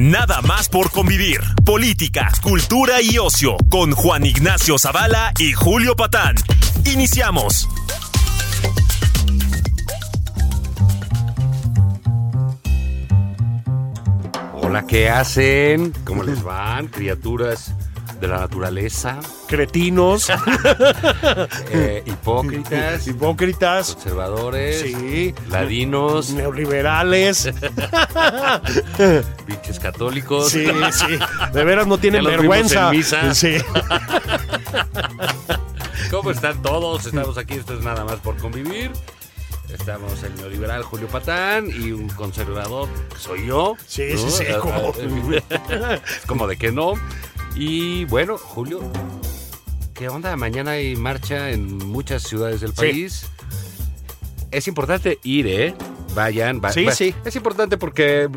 Nada más por convivir. Política, cultura y ocio con Juan Ignacio Zavala y Julio Patán. Iniciamos. Hola, ¿qué hacen? ¿Cómo les van, criaturas de la naturaleza? Cretinos, Eh, hipócritas, hipócritas, conservadores, Sí. ladinos, neoliberales. pinches católicos. Sí, sí. De veras no tienen Ya vergüenza. misa. Sí. ¿Cómo están todos? Estamos aquí, esto es nada más por convivir. Estamos el neoliberal Julio Patán y un conservador que soy yo. Sí, ¿no? sí, sí, Ah, como- ah, como de que no. Y bueno, Julio, ¿qué onda? Mañana hay marcha en muchas ciudades del Sí. país. Es importante ir, ¿eh? Vayan, va- Sí, va- sí. Es importante porque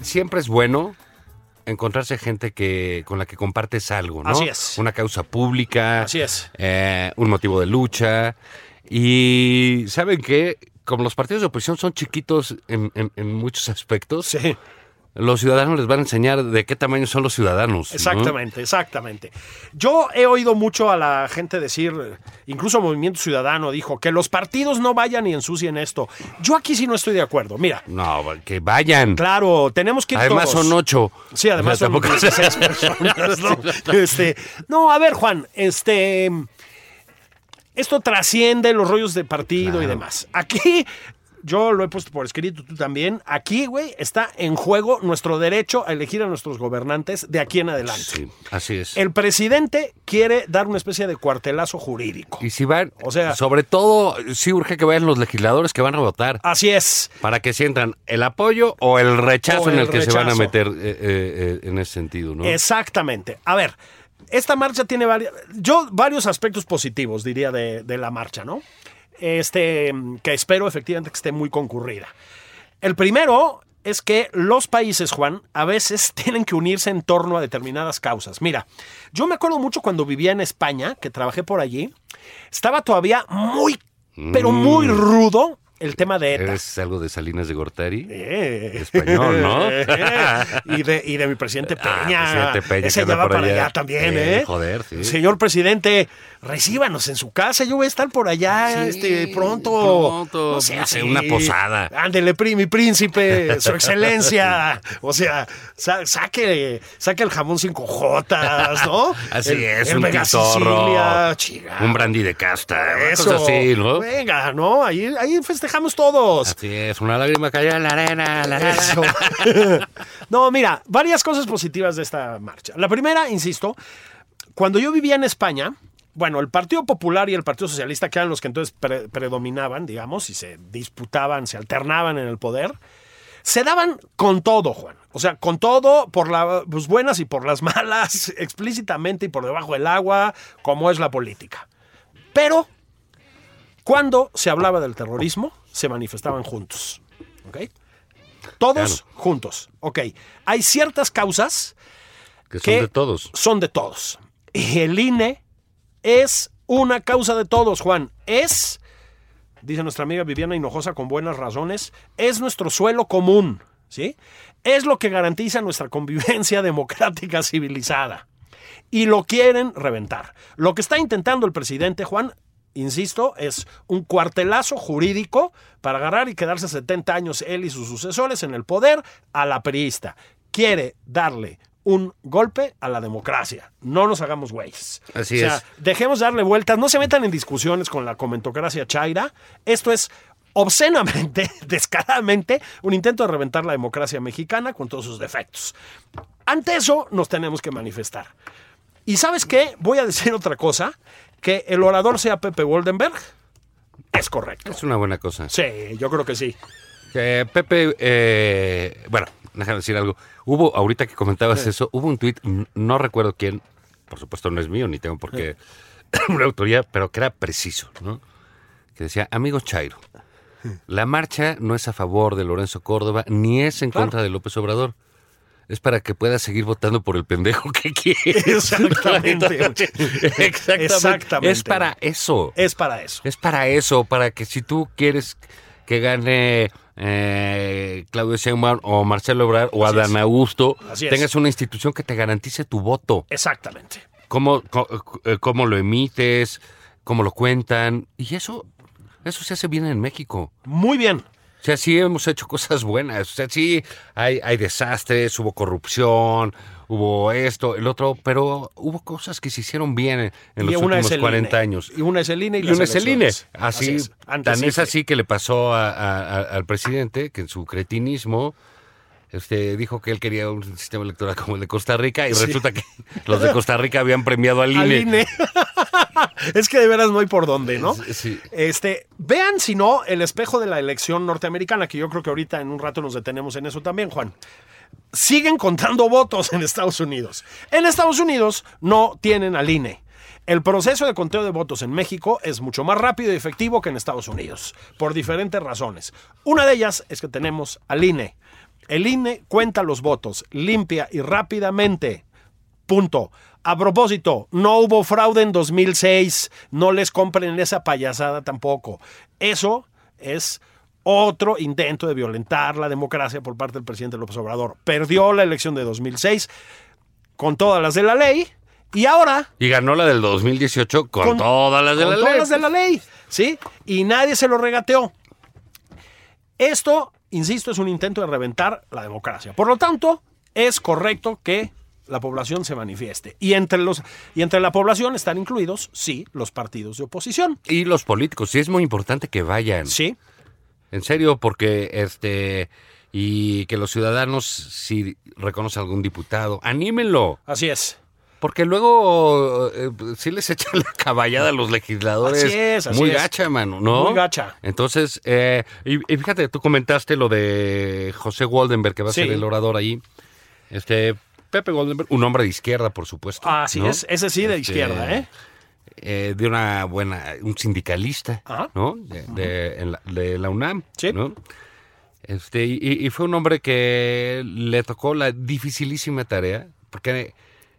siempre es bueno encontrarse gente que con la que compartes algo, ¿no? Así es. Una causa pública. Así es. eh, un motivo de lucha. Y saben que, como los partidos de oposición son chiquitos en, en- en muchos aspectos, Sí, los ciudadanos les van a enseñar de qué tamaño son los ciudadanos. ¿no? exactamente, exactamente. Yo he oído mucho a la gente decir, incluso Movimiento Ciudadano dijo, que los partidos no vayan y ensucien esto. Yo aquí sí no estoy de acuerdo. Mira, No, que vayan. claro, tenemos que ir Además todos. son ocho. Sí, además O sea, son tampoco- 16 personas, ¿no? Este, no, a ver, Juan, este. Esto trasciende los rollos de partido y demás. Aquí, yo lo he puesto por escrito, tú también. Aquí, güey, está en juego nuestro derecho a elegir a nuestros gobernantes de aquí en adelante. Sí, así es. El presidente quiere dar una especie de cuartelazo jurídico. Y si van, O sea- sobre todo, sí urge que vayan los legisladores que van a votar. Así es. Para que sientan el apoyo o el rechazo O en el que se van a meter eh, eh, eh, en ese sentido, ¿no? Exactamente. A ver, esta marcha tiene varios, yo varios aspectos positivos, diría, de, de la marcha, ¿no? Este, que espero efectivamente que esté muy concurrida. El primero es que los países, Juan, a veces tienen que unirse en torno a determinadas causas. Mira, yo me acuerdo mucho cuando vivía en España, que trabajé por allí, estaba todavía muy, pero muy rudo el tema de ETA. ¿Eres algo de Salinas de Gortari? Eh. Español, ¿no? y, de, y de mi presidente Ah, Peña. presidente Peña, Ese que anda ya va por para allá. allá también, Eh, ¿eh? joder, sí. Señor presidente, recíbanos en su casa. Yo voy a estar por allá Sí, este, pronto. pronto. No sea así. una posada. Ándele, mi príncipe, su excelencia. O sea, sa- saque, saque el jamón cinco jotas, ¿no? Así El- es, el un chingado. un brandy de casta, Eso. cosas así, ¿no? Venga, ¿no? Ahí, ahí festejamos todos. Así es, una lágrima cayó en la arena, la arena. Eso. no, mira, varias cosas positivas de esta marcha. La primera, insisto, cuando yo vivía en España, bueno, el Partido Popular y el Partido Socialista, que eran los que entonces pre- predominaban, digamos, y se disputaban, se alternaban en el poder, se daban con todo, Juan. O sea, con todo, por las buenas y por las malas, explícitamente y por debajo del agua, como es la política. Pero, cuando se hablaba del terrorismo, se manifestaban juntos. ¿Ok? Todos Claro. juntos. Ok. Hay ciertas causas Que son que de todos. Son de todos. Y el INE es una causa de todos, Juan. Es, dice nuestra amiga Viviana Hinojosa con buenas razones, es nuestro suelo común, ¿sí? Es lo que garantiza nuestra convivencia democrática civilizada. Y lo quieren reventar. Lo que está intentando el presidente Juan, insisto, es un cuartelazo jurídico para agarrar y quedarse 70 años él y sus sucesores en el poder a la priista. Quiere darle un golpe a la democracia. No nos hagamos güeyes. Así o sea, es. dejemos darle vueltas, no se metan en discusiones con la comentocracia chaira. Esto es obscenamente, descaradamente, un intento de reventar la democracia mexicana con todos sus defectos. Ante eso nos tenemos que manifestar. ¿Y sabes qué? Voy a decir otra cosa, que el orador sea Pepe Woldenberg. es correcto. Es una buena cosa. Sí, yo creo que sí. Eh, Pepe, eh, bueno, déjame decir algo. Hubo, ahorita que comentabas eso, hubo un tuit, no recuerdo quién, por supuesto no es mío, ni tengo por qué una autoría, pero que era preciso, ¿no? Que decía, amigo Chairo, la marcha no es a favor de Lorenzo Córdoba, ni es en Claro. contra de López Obrador. Es para que pueda seguir votando por el pendejo que quiere. Exactamente. Exactamente. Exactamente. Es para eso. Es para eso. Es para eso, para que si tú quieres que gane eh, Claudio Sheinbaum o Marcelo Ebrard o Así Adán es. Augusto, Así tengas una institución que te garantice tu voto. Exactamente. Cómo, eh, cómo lo emites, cómo lo cuentan. Y eso, eso se hace bien en México. Muy bien. O sea, sí hemos hecho cosas buenas. O sea, sí hay, hay desastres, hubo corrupción, hubo esto, el otro, pero hubo cosas que se hicieron bien en, en los últimos el 40 INE. años. Y una es el INE y, Y una es el INE. Así, es. Antes tan es así que le pasó a- a- a- al presidente que en su cretinismo este, dijo que él quería un sistema electoral como el de Costa Rica y Sí. resulta que los de Costa Rica habían premiado al INE. Al INE. es que de veras no hay por dónde, ¿no? Sí. Este, vean si no el espejo de la elección norteamericana, que yo creo que ahorita en un rato nos detenemos en eso también, Juan. Siguen contando votos en Estados Unidos. En Estados Unidos no tienen al INE. El proceso de conteo de votos en México es mucho más rápido y efectivo que en Estados Unidos, por diferentes razones. Una de ellas es que tenemos al INE. El INE cuenta los votos limpia y rápidamente. Punto. A propósito, no hubo fraude en 2006. No les compren esa payasada tampoco. Eso es otro intento de violentar la democracia por parte del presidente López Obrador. Perdió la elección de 2006 con todas las de la ley y ahora Y ganó la del 2018 con, Con- todas las de con la todas ley. las de la ley, ¿sí? Y nadie se lo regateó. Esto, insisto, es un intento de reventar la democracia. Por lo tanto, es correcto que la población se manifieste. Y entre, los, y entre la población están incluidos, sí, los partidos de oposición. Y los políticos, sí es muy importante que vayan. Sí, En serio, porque este y que los ciudadanos si reconocen algún diputado, anímenlo. así es. Porque luego eh, sí les echan la caballada a los legisladores. Así es, así muy es. gacha, mano, ¿no? Muy gacha. Entonces, eh, y, y fíjate, tú comentaste lo de José Goldenberg, que va a Sí. ser el orador ahí. Este, Pepe Goldenberg, un hombre de izquierda, por supuesto. Así ¿no? es, ese sí de Este, izquierda, ¿eh? eh, de una buena, un sindicalista, Ajá. ¿no? De, de- en la, de la UNAM, Sí. ¿no? Este, y, y fue un hombre que le tocó la dificilísima tarea, porque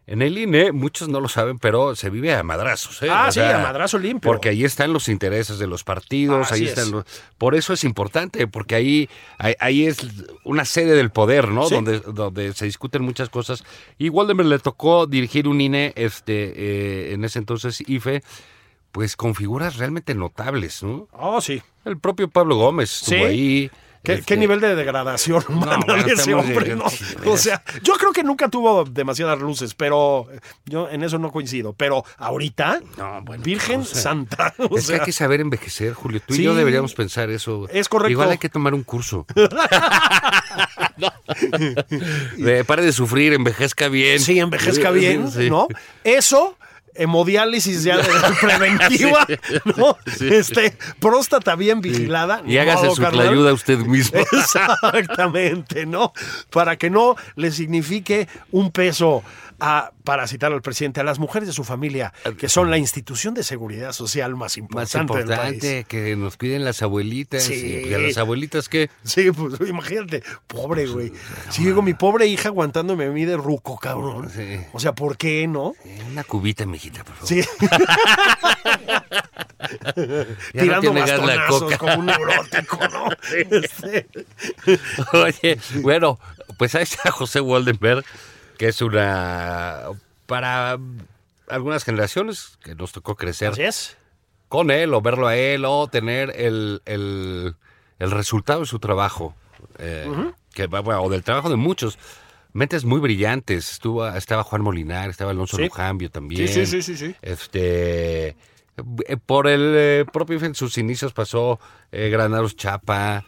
en el INE, muchos no lo saben, pero se vive a madrazos, ¿eh? Ah, O sí, sea, a madrazo limpio. Porque ahí están los intereses de los partidos, ahí es. están los... Por eso es importante, porque ahí, ahí, ahí es una sede del poder, ¿no? Sí. Donde, donde se discuten muchas cosas. Y Waldemar le tocó dirigir un INE, este, eh, en ese entonces IFE, pues con figuras realmente notables, ¿no? Oh, sí. El propio Pablo Gómez estuvo Sí. ahí. ¿Qué, este, qué nivel de degradación humana bueno, de ese hombre, ¿no? O sea, yo creo que nunca tuvo demasiadas luces, pero yo en eso no coincido. Pero ahorita, No, bueno, Virgen o sea, Santa. o Es que hay que saber envejecer, Julio. Tú Sí. y yo deberíamos pensar eso. Es correcto. Igual hay que tomar un curso. pare de sufrir, envejezca bien. sí, envejezca bien, Sí. ¿no? Eso, hemodiálisis ya preventiva, ¿no? Este, próstata bien vigilada. Y hágase su carnal. ayuda usted mismo. Exactamente, ¿no? Para que no le signifique un peso a, para citar al presidente, a las mujeres de su familia, que son la institución de seguridad social más Más importante, del país. que nos cuiden las abuelitas. Sí. Y a las abuelitas que Sí, pues imagínate, pobre güey. Si digo, mi pobre hija aguantándome a mí de ruco, cabrón. Sí. O sea, ¿por qué no? una cubita, mijita, por favor. Sí, no tirando la bastonazos como un neurótico, ¿no? Este, Oye, bueno, pues ahí está José Waldenberg, que es una. Para algunas generaciones que nos tocó crecer es. con él, o verlo a él, o tener el, el, el resultado de su trabajo, eh, que, va- bueno, o del trabajo de muchos. Mentes muy brillantes. Estuvo, estaba Juan Molinar, estaba Alonso Sí. Lujambio también. Sí, sí, sí, sí, sí. Este. eh, Por el eh, propio en sus inicios pasó eh, Granados Chapa,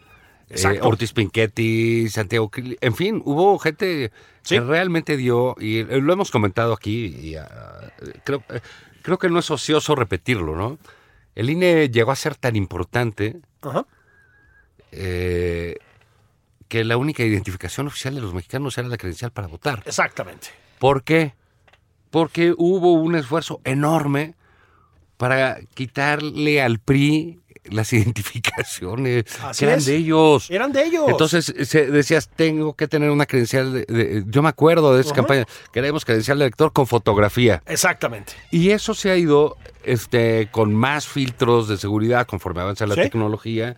eh. Ortiz Pinchetti, Santiago en fin, hubo gente Sí. que realmente dio, y eh, lo hemos comentado aquí, y ah, creo, eh, creo que no es ocioso repetirlo, ¿no? El INE llegó a ser tan importante Ajá. eh, que la única identificación oficial de los mexicanos era la credencial para votar. Exactamente. ¿Por qué? Porque hubo un esfuerzo enorme para quitarle al PRI las identificaciones Así que eran es. de ellos. Eran de ellos. Entonces se- decías, tengo que tener una credencial. De, de- yo me acuerdo de esa Ajá. campaña. Queremos credencial de elector con fotografía. Exactamente. Y eso se ha ido este, con más filtros de seguridad conforme avanza la Sí. tecnología.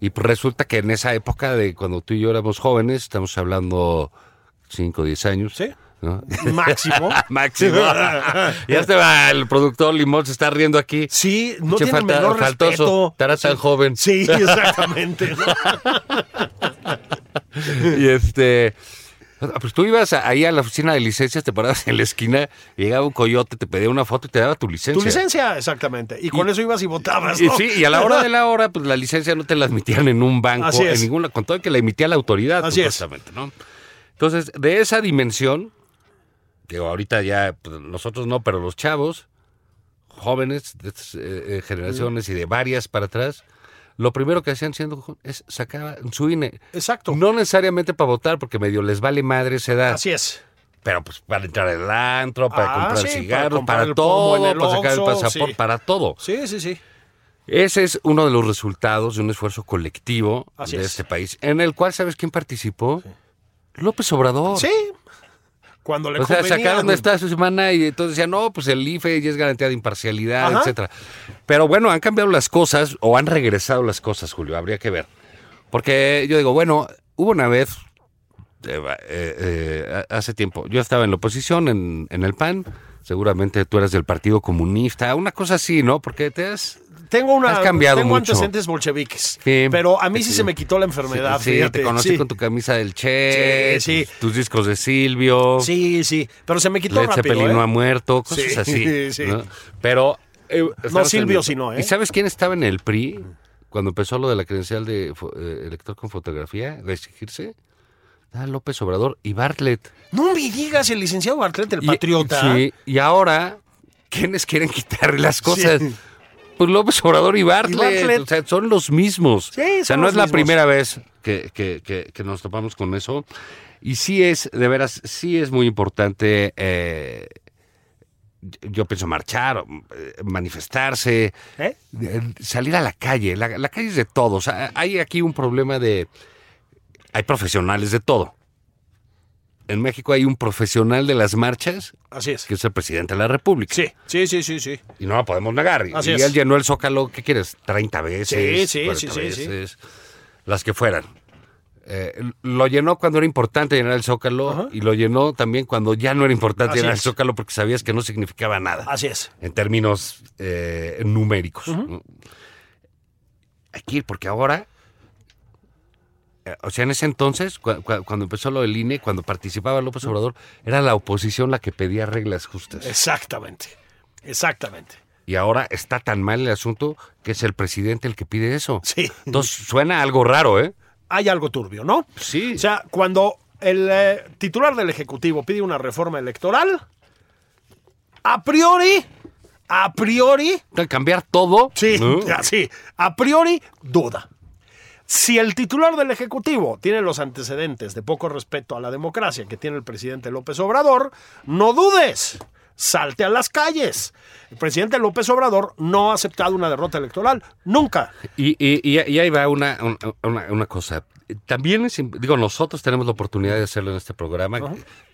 Y pues resulta que en esa época de cuando tú y yo éramos jóvenes, estamos hablando 5 o 10 años. Sí. ¿No? Máximo. Máximo. ya te va, el productor Limón se está riendo aquí. Sí, no Che, tiene falta- menor faltoso. respeto. Estará tan joven. Sí, exactamente. Y este. Pues tú ibas ahí a la oficina de licencias, te parabas en la esquina, y llegaba un coyote, te pedía una foto y te daba tu licencia. Tu licencia, exactamente. Y con eso ibas y votabas, Y ¿no? sí, y a la hora de la hora, pues la licencia no te la admitían en un banco, es. en ninguna, con todo que la emitía la autoridad, Así es. supuestamente, ¿no? Entonces, de esa dimensión, que ahorita ya, pues, nosotros no, pero los chavos, jóvenes de estas eh, eh, generaciones y de varias para atrás, lo primero que hacían siendo es sacar su INE. Exacto. No necesariamente para votar, porque medio les vale madre esa edad. Así es. Pero pues para entrar al antro, para Ah, comprar sí, cigarros, para, todo, para sacar el pasaporte, sí. para todo. Sí, sí, sí. Ese es uno de los resultados de un esfuerzo colectivo Así de es. este país, en el cual, ¿sabes quién participó? López Obrador. Sí. Cuando le O sea, sacaron esta semana y entonces decían, no, pues el IFE ya es garantía de imparcialidad, Ajá. etcétera. Pero bueno, han cambiado las cosas o han regresado las cosas, Julio, habría que ver. Porque yo digo, bueno, hubo una vez, eh, eh, eh, hace tiempo, yo estaba en la oposición en, en el PAN, seguramente tú eras del Partido Comunista, una cosa así, ¿no? Porque te has... Tengo una. Has cambiado tengo mucho. antecedentes bolcheviques. Sí. pero a mí sí Sí. se me quitó la enfermedad. Sí, fíjate. te conocí con tu camisa del Che, Sí, sí. Tus, tus discos de Silvio, Sí, sí. Pero se me quitó Led rápido. Zeppelin ¿eh? no ha muerto, cosas Sí, así. sí. ¿no? Pero... eh, estamos Silvio, sino, ¿eh? ¿Y sabes quién estaba en el PRI cuando empezó lo de la credencial de eh, elector con fotografía, de exigirse? Ah, López Obrador y Bartlett. No me digas el licenciado Bartlett, el Y- patriota. sí, y ahora, ¿quiénes quieren quitarle las cosas? Sí. Pues López Obrador y Bartlett. Bartlett. O sea, son los mismos. Sí, o sea, no es la mismos. primera vez que, que- que- que nos topamos con eso. Y sí es, de veras, sí es muy importante. eh, yo pienso marchar, eh, manifestarse, ¿Eh? salir a la calle. La, la calle es de todos. Hay aquí un problema de... Hay profesionales de todo. En México hay un profesional de las marchas Así es. que es el presidente de la República. Sí, sí, sí, sí, sí. Y no la podemos negar. Y- Así y es. él llenó el Zócalo, ¿qué quieres? 30 veces. Sí, sí, 40 sí, sí, Las que fueran. Eh, lo llenó cuando era importante llenar el Zócalo Ajá. y lo llenó también cuando ya no era importante Así llenar es. el Zócalo porque sabías que no significaba nada Así es. en términos eh, numéricos. ¿no? Hay que ir porque ahora, o sea, en ese entonces, cu- cu- cuando empezó lo del INE, cuando participaba López Obrador, era la oposición la que pedía reglas justas. Exactamente. Exactamente. Y ahora está tan mal el asunto que es el presidente el que pide eso. Sí. Entonces suena algo raro, ¿eh? Hay algo turbio, ¿no? Sí. O sea, cuando el eh, titular del Ejecutivo pide una reforma electoral, a priori, a priori, cambiar todo. sí, sí, a priori, duda. Si el titular del Ejecutivo tiene los antecedentes de poco respeto a la democracia que tiene el presidente López Obrador, no dudes, salte a las calles. El presidente López Obrador no ha aceptado una derrota electoral, nunca. Y, y- y- ahí va una, un- una, una cosa. También, es, digo, nosotros tenemos la oportunidad de hacerlo en este programa,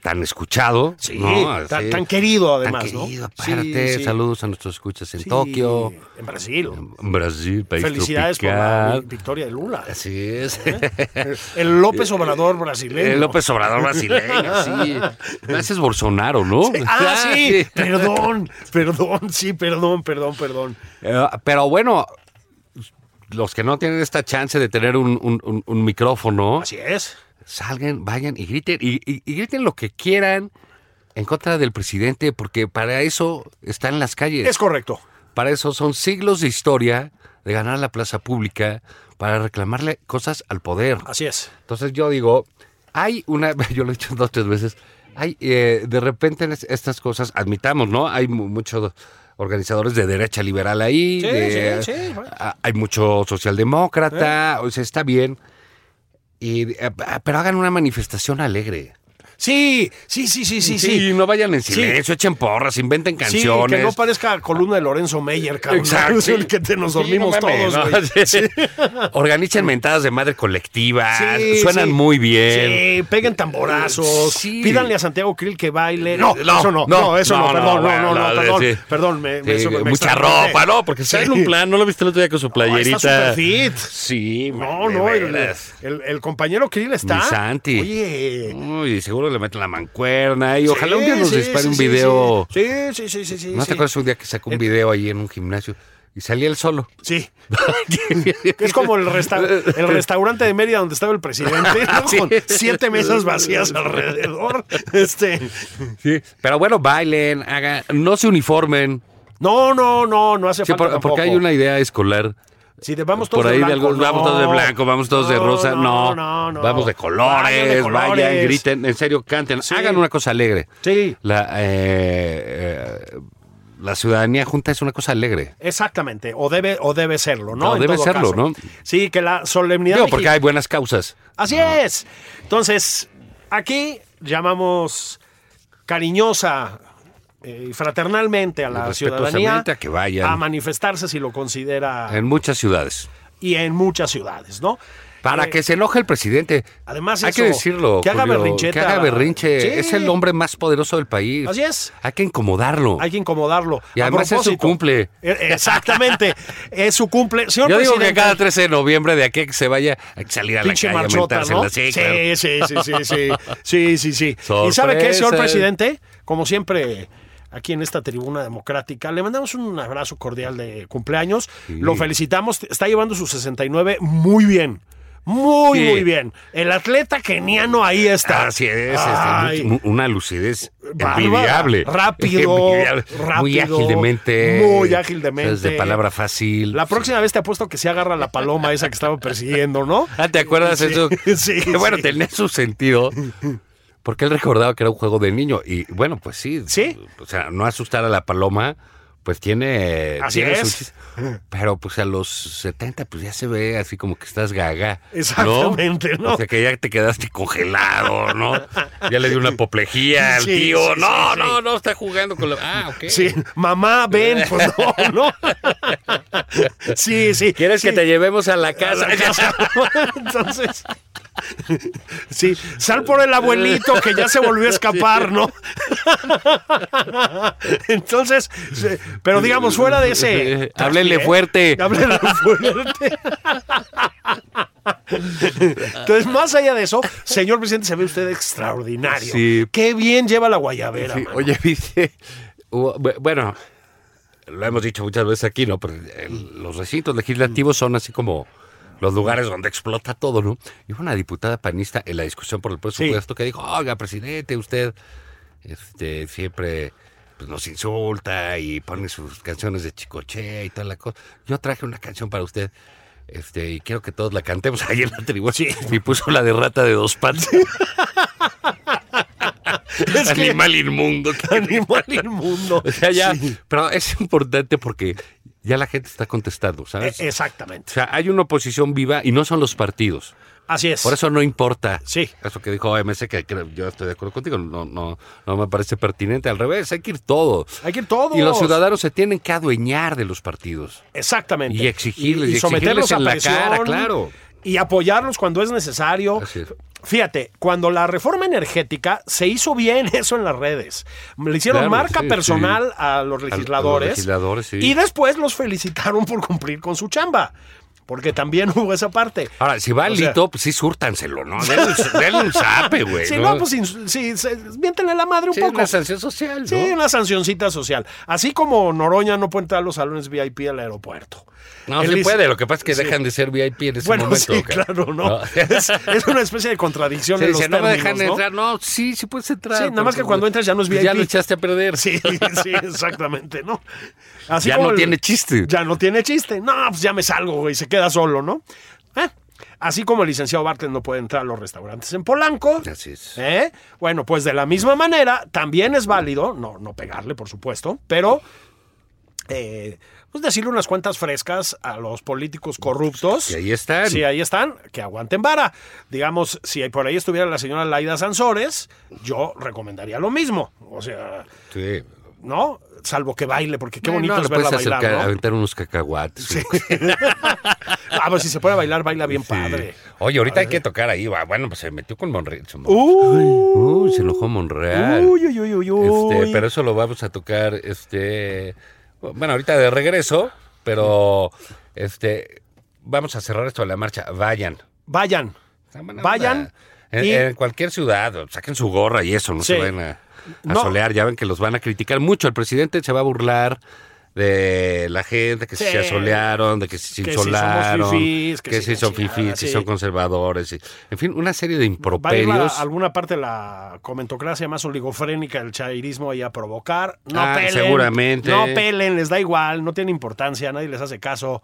tan escuchado. Sí, ¿no? tan, querido además, ¿no? querido, Sí, aparte. sí. Saludos a nuestros escuchas en Tokio, En Brasil. en Brasil, país Felicidades por la victoria de Lula. Así es. El López Obrador brasileño. El López Obrador brasileño, sí. Ese es Bolsonaro, ¿no? Ah, sí, perdón, perdón, sí, perdón, perdón, perdón. Eh, pero bueno, los que no tienen esta chance de tener un, un- un- un micrófono, Así es. salgan, vayan y griten. Y, y- y griten lo que quieran en contra del presidente, porque para eso están en las calles. Es correcto. Para eso son siglos de historia de ganar la plaza pública, para reclamarle cosas al poder. Así es. Entonces yo digo, hay una, yo lo he dicho dos o tres veces, hay eh, de repente en es- estas cosas, admitamos, ¿no? Hay mu- mucho, organizadores de derecha liberal ahí. Sí, de- sí, sí, bueno. a- Hay mucho socialdemócrata, o sea, está bien. Y, eh, pero hagan una manifestación alegre. Sí, sí, sí, sí, sí, sí. no vayan en Sí. silencio, echen porras, inventen Sí, canciones. que no parezca columna de Lorenzo Meyer, cabrón. Exacto. Es el que te nos dormimos no mames, todos, ¿no? Organicen mentadas de madre colectiva. Suenan muy bien. Sí, peguen tamborazos. Sí. Pídanle a Santiago Krill que baile. No, No, eso no. no, eso no, perdón, no, no, no, perdón. me, me- eso mucha extrañé. ropa, ¿no? Porque en un plan. ¿No lo viste el otro día con su playerita? está fit. Sí, No, no, el, veras. el- el compañero Krill está. Santi. Oye. Uy, seguro le meten la mancuerna y ojalá un día nos dispare un video. Sí, sí, sí, sí, sí. ¿No te acuerdas un día que sacó un video ahí en un gimnasio y salía él solo? Sí. Es como el, resta- el restaurante de Mérida donde estaba el presidente, ¿no? Sí. con siete mesas vacías alrededor. Este, Sí. Pero bueno, bailen, hagan, no se uniformen. no, no, no, no hace Sí, falta por- porque hay una idea escolar. Si vamos todos Por ahí de blanco, algún- vamos todos de blanco, vamos todos de rosa. No, no, no. vamos de colores, Vayan griten, en serio, canten, Sí. hagan una cosa alegre. Sí, La, eh, eh, la ciudadanía junta es una cosa alegre. exactamente. O debe, o debe serlo, ¿no? En debe serlo, caso. ¿no? Sí, que la solemnidad. Digo, porque hay buenas causas. Así es. Entonces, aquí llamamos cariñosa eh, fraternalmente a la ciudadanía a que vayan. a manifestarse si lo considera En muchas ciudades. y en muchas ciudades, ¿no? Para Eh, que se enoje el presidente. Además, hay eso, que decirlo. que haga Julio. Que haga berrinche. Sí. Es el hombre más poderoso del país. Así es. Hay que incomodarlo. Hay que incomodarlo. Y A además es su cumple. eh, Exactamente. es su cumple. Señor Yo digo que cada 13 de noviembre, de aquí a que se vaya, que salir a la calle a marchota, mentársela. ¿no? Sí, Sí, claro. sí, sí, sí, sí. Sí, sí, sí. ¿Y sabe qué, señor presidente? Como siempre, aquí en esta tribuna democrática, le mandamos un abrazo cordial de cumpleaños. Lo felicitamos. Está llevando sus 69 muy bien. Muy, Sí. muy bien. El atleta keniano ahí está. Así es, este, una lucidez envidiable. rápido, Envidiable. Muy rápido, ágil de mente. muy ágil de mente. De palabra fácil. La próxima vez te apuesto que se agarra la paloma esa que estaba persiguiendo, ¿no? Ah, ¿te acuerdas Sí, eso? sí, bueno, tenía su sentido. Porque él recordaba que era un juego de niño. Y bueno, pues sí. Sí. O sea, no asustar a la paloma, pues tiene. Así tiene es. su chiste. Pero pues a los 70, pues ya se ve así como que estás gaga. Exactamente, ¿no? O sea, que ya te quedaste congelado, ¿no? Ya le dio una apoplejía al Sí, tío. sí, no, sí, no, sí. no, está jugando con la. Ah, ok. Sí, mamá, ven, pues no, no. Sí, sí. ¿Quieres sí. que te llevemos a la A casa? la casa. Entonces, sí, sal por el abuelito que ya se volvió a escapar, ¿no? Entonces, pero digamos, fuera de ese. Háblele traspié, fuerte. Háblele fuerte. Entonces, más allá de eso, señor presidente, se ve usted extraordinario. Sí. Qué bien lleva la guayabera. Sí, oye, viste, bueno, lo hemos dicho muchas veces aquí, ¿no? Pero el- los recintos legislativos son así como los lugares donde explota todo, ¿no? Y hubo una diputada panista en la discusión por el presupuesto que dijo, oiga, presidente, usted este, siempre pues, nos insulta y pone sus canciones de Chicoche y toda la cosa. Yo traje una canción para usted. Este, y quiero que todos la cantemos ahí en la tribuna. Y puso la de rata de dos patas. Es que- Animal inmundo. Animal inmundo. O sea, ya, Sí. pero es importante porque ya la gente está contestando, ¿sabes? E- O Exactamente. sea, hay una oposición viva y no son los partidos. Así es. Por eso no importa. Sí. Eso que dijo OMS, que creo- yo estoy de acuerdo contigo, no, no, no me parece pertinente. Al revés, hay que ir todo. Hay que ir todos. Y los ciudadanos se tienen que adueñar de los partidos. Exactamente. Y exigirles, y exigirles en la cara, claro. Y apoyarlos cuando es necesario. Así es. Fíjate, cuando la reforma energética se hizo bien eso en las redes. Le hicieron Claro, marca sí, personal sí. a los a los legisladores. legisladores, sí. Y después los felicitaron por cumplir con su chamba. Porque también hubo esa parte. Ahora, si va O sea- Lito, pues sí, súrtanselo, ¿no? Denle, un- denle un zape, güey. Si no, pues ins- sí, se- miéntenle la madre un Sí, poco. una sanción social, ¿no? Sí, una sancioncita social. Así como Noroña no puede entrar a los salones VIP al aeropuerto. No, Él se dice- puede. Lo que pasa es que Sí. dejan de ser VIP en ese Bueno, momento. sí, cara. claro, ¿no? Es, es una especie de contradicción en los dice, no me términos, dejan ¿no? entrar. No, sí, sí puedes entrar. Sí, nada más que cuando entras ya no es pues Ya VIP. lo echaste a perder. Sí, sí, exactamente, ¿no? Así Ya como no el- tiene chiste. Ya no tiene chiste. No, pues ya me salgo, güey, se queda solo, ¿no? Eh, Así como el licenciado Bartlett no puede entrar a los restaurantes en Polanco. Así es. ¿eh? Bueno, pues de la misma manera, también es válido, no, no pegarle, por supuesto, pero eh, pues decirle unas cuantas frescas a los políticos corruptos. Y ahí están. Sí, ahí están, que aguanten vara. Digamos, si por ahí estuviera la señora Laida Sansores, yo recomendaría lo mismo. O sea, Sí. ¿no? Salvo que baile, porque qué Eh, bonito no, es verla bailar, acercar, ¿no? aventar unos cacahuates. Ah, pues si se puede bailar, baila bien Sí. padre. Oye, ahorita hay que tocar ahí. Bueno, pues se metió con Monreal. Uh, Uy, se enojó Monreal. uy, uy, uy, uy. Este, pero eso lo vamos a tocar, este, bueno, ahorita de regreso, pero, este, vamos a cerrar esto de la marcha. Vayan. Vayan. Vayan. En, y- en cualquier ciudad, saquen su gorra y eso, no Sí. se vayan a, a No. solear. Ya ven que los van a criticar mucho. El presidente se va a burlar de la gente que Sí. se asolearon, de que se Que si insolaron, fifís, que que, si si son chingada, sí. son conservadores. y- en fin, una serie de Va a ir a improperios. alguna parte de la comentocracia más oligofrénica, el chairismo ahí a provocar. No Ah, pelen. seguramente. No pelen, les da igual, no tiene importancia, nadie les hace caso.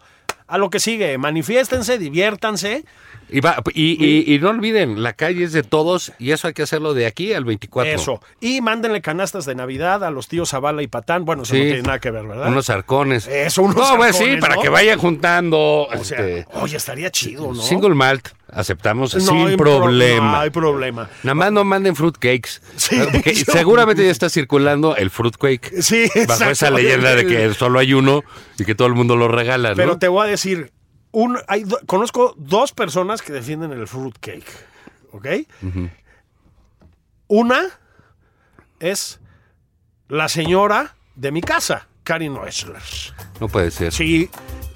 A lo que sigue, manifiéstense, diviértanse. Y, va- y, y- y no olviden, la calle es de todos y eso hay que hacerlo de aquí al 24. Eso. Y mándenle canastas de Navidad a los tíos Zavala y Patán. Bueno, eso Sí. no tiene nada que ver, ¿verdad? Unos arcones. Eso, unos No, pues sí, para que vayan juntando. o sea, este, oye, estaría chido, ¿no? Single malt, aceptamos No sin hay problema. No hay problema. Nada más no manden fruitcakes. Sí, yo- seguramente ya está circulando el fruitcake. Sí, Bajo esa leyenda de que solo hay uno y que todo el mundo lo regala, ¿no? Pero te voy a decir, un, hay conozco dos personas que defienden el fruitcake, ¿ok? Una es la señora de mi casa, Karin Oesler. No puede ser. Sí,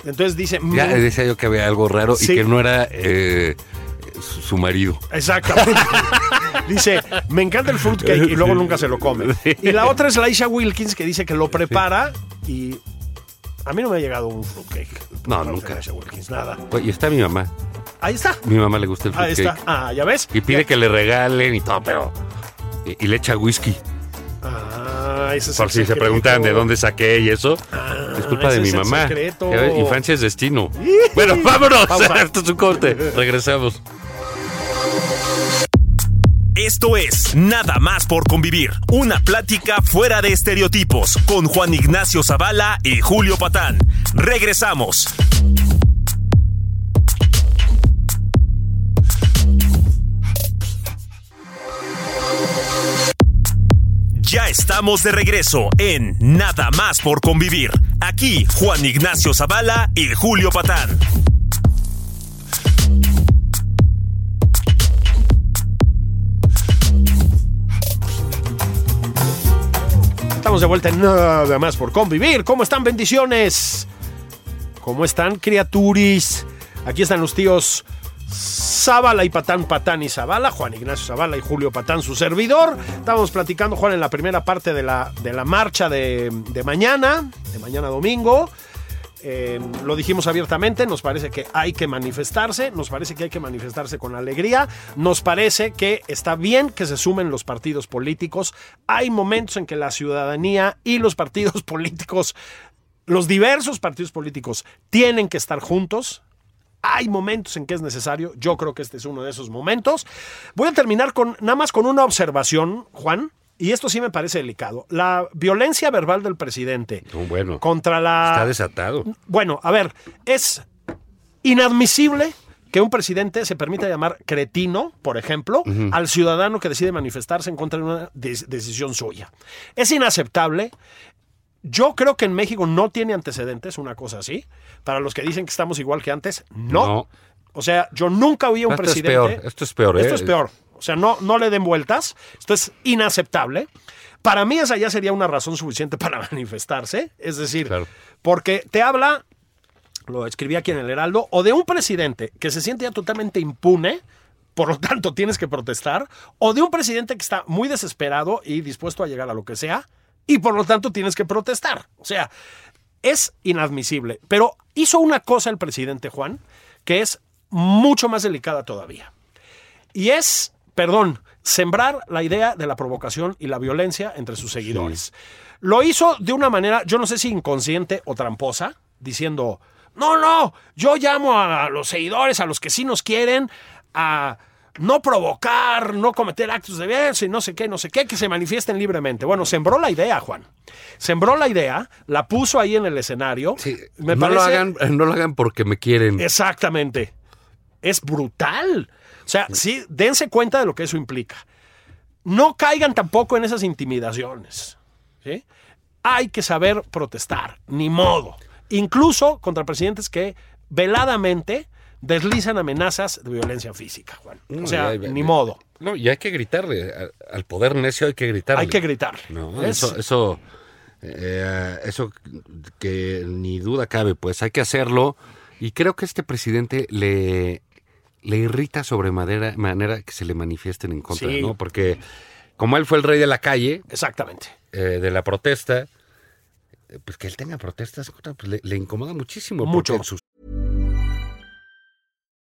entonces dice... Ya "Mm, decía yo que había algo raro Sí. y que no era eh, su, marido. Exactamente. dice, me encanta el fruitcake y luego nunca se lo come. Y la otra es Laisha Wilkins que dice que lo prepara y a mí no me ha llegado un fruitcake. No, nunca. Laisha Wilkins, nada. Oye, está mi mamá. Ahí está. Mi mamá le gusta el Ahí fruitcake. está. Ah, ¿ya ves? Y pide Ya- que le regalen y todo, pero... Y, y le echa whisky. Ah, ese es Por el si se preguntan de dónde saqué y eso. es culpa de mi mamá. Infancia es destino. bueno, vámonos. Esto es un corte. Regresamos. Esto es Nada más por convivir, una plática fuera de estereotipos con Juan Ignacio Zavala y Julio Patán. Regresamos. Ya estamos de regreso en Nada más por convivir. Aquí Juan Ignacio Zavala y Julio Patán. Estamos de vuelta en nada más por convivir. ¿Cómo están? Bendiciones. ¿Cómo están, criaturis? Aquí están los tíos Zavala y Patán, Patán y Zavala, Juan Ignacio Zavala y Julio Patán, su servidor. Estábamos platicando, Juan, en la primera parte de la, de la marcha de, de mañana, de mañana domingo. Eh, lo dijimos abiertamente, nos parece que hay que manifestarse, nos parece que hay que manifestarse con alegría, nos parece que está bien que se sumen los partidos políticos. Hay momentos en que la ciudadanía y los partidos políticos, los diversos partidos políticos, tienen que estar juntos. Hay momentos en que es necesario, yo creo que este es uno de esos momentos. Voy a terminar con nada más con una observación, Juan, y esto sí me parece delicado. La violencia verbal del presidente No, bueno, contra la está desatado. bueno, a ver, es inadmisible que un presidente se permita llamar cretino, por ejemplo, al ciudadano que decide manifestarse en contra de una de- decisión suya. Es inaceptable. Yo creo que en México no tiene antecedentes una cosa así. Para los que dicen que estamos igual que antes, no. No. O sea, yo nunca vi a un Esto es presidente. peor, esto es peor, ¿eh? Esto es peor. O sea, no, no le den vueltas. Esto es inaceptable. Para mí esa ya sería una razón suficiente para manifestarse. Es decir, Claro. porque te habla, lo escribí aquí en el Heraldo, o de un presidente que se siente ya totalmente impune, por lo tanto tienes que protestar, o de un presidente que está muy desesperado y dispuesto a llegar a lo que sea, y por lo tanto tienes que protestar. O sea, es inadmisible. Pero hizo una cosa el presidente Juan, que es mucho más delicada todavía. Y es, perdón, sembrar la idea de la provocación y la violencia entre sus seguidores. Lo hizo de una manera, yo no sé si inconsciente o tramposa, diciendo, no, no, yo llamo a los seguidores, a los que sí nos quieren, a no provocar, no cometer actos de violencia y no sé qué, no sé qué, que se manifiesten libremente. Bueno, sembró la idea, Juan. Sembró la idea, la puso ahí en el escenario. Sí, Me no, lo parece- hagan, no lo hagan porque me quieren. Exactamente. Es brutal. O sea, sí, dense cuenta de lo que eso implica. No caigan tampoco en esas intimidaciones. ¿sí? Hay que saber protestar, ni modo. Incluso contra presidentes que veladamente deslizan amenazas de violencia física, Juan. O No, sea, ya, ya, ni modo. No, y hay que gritarle. Al poder necio hay que gritarle. Hay que gritar. No, Es- eso, eso, eh, eso que ni duda cabe, pues hay que hacerlo. Y creo que este presidente le, le irrita sobremanera manera que se le manifiesten en contra, Sí. ¿no? Porque como él fue el rey de la calle, Exactamente. eh, de la protesta, eh, pues que él tenga protestas, pues, le, le incomoda muchísimo. Mucho. porque en sus-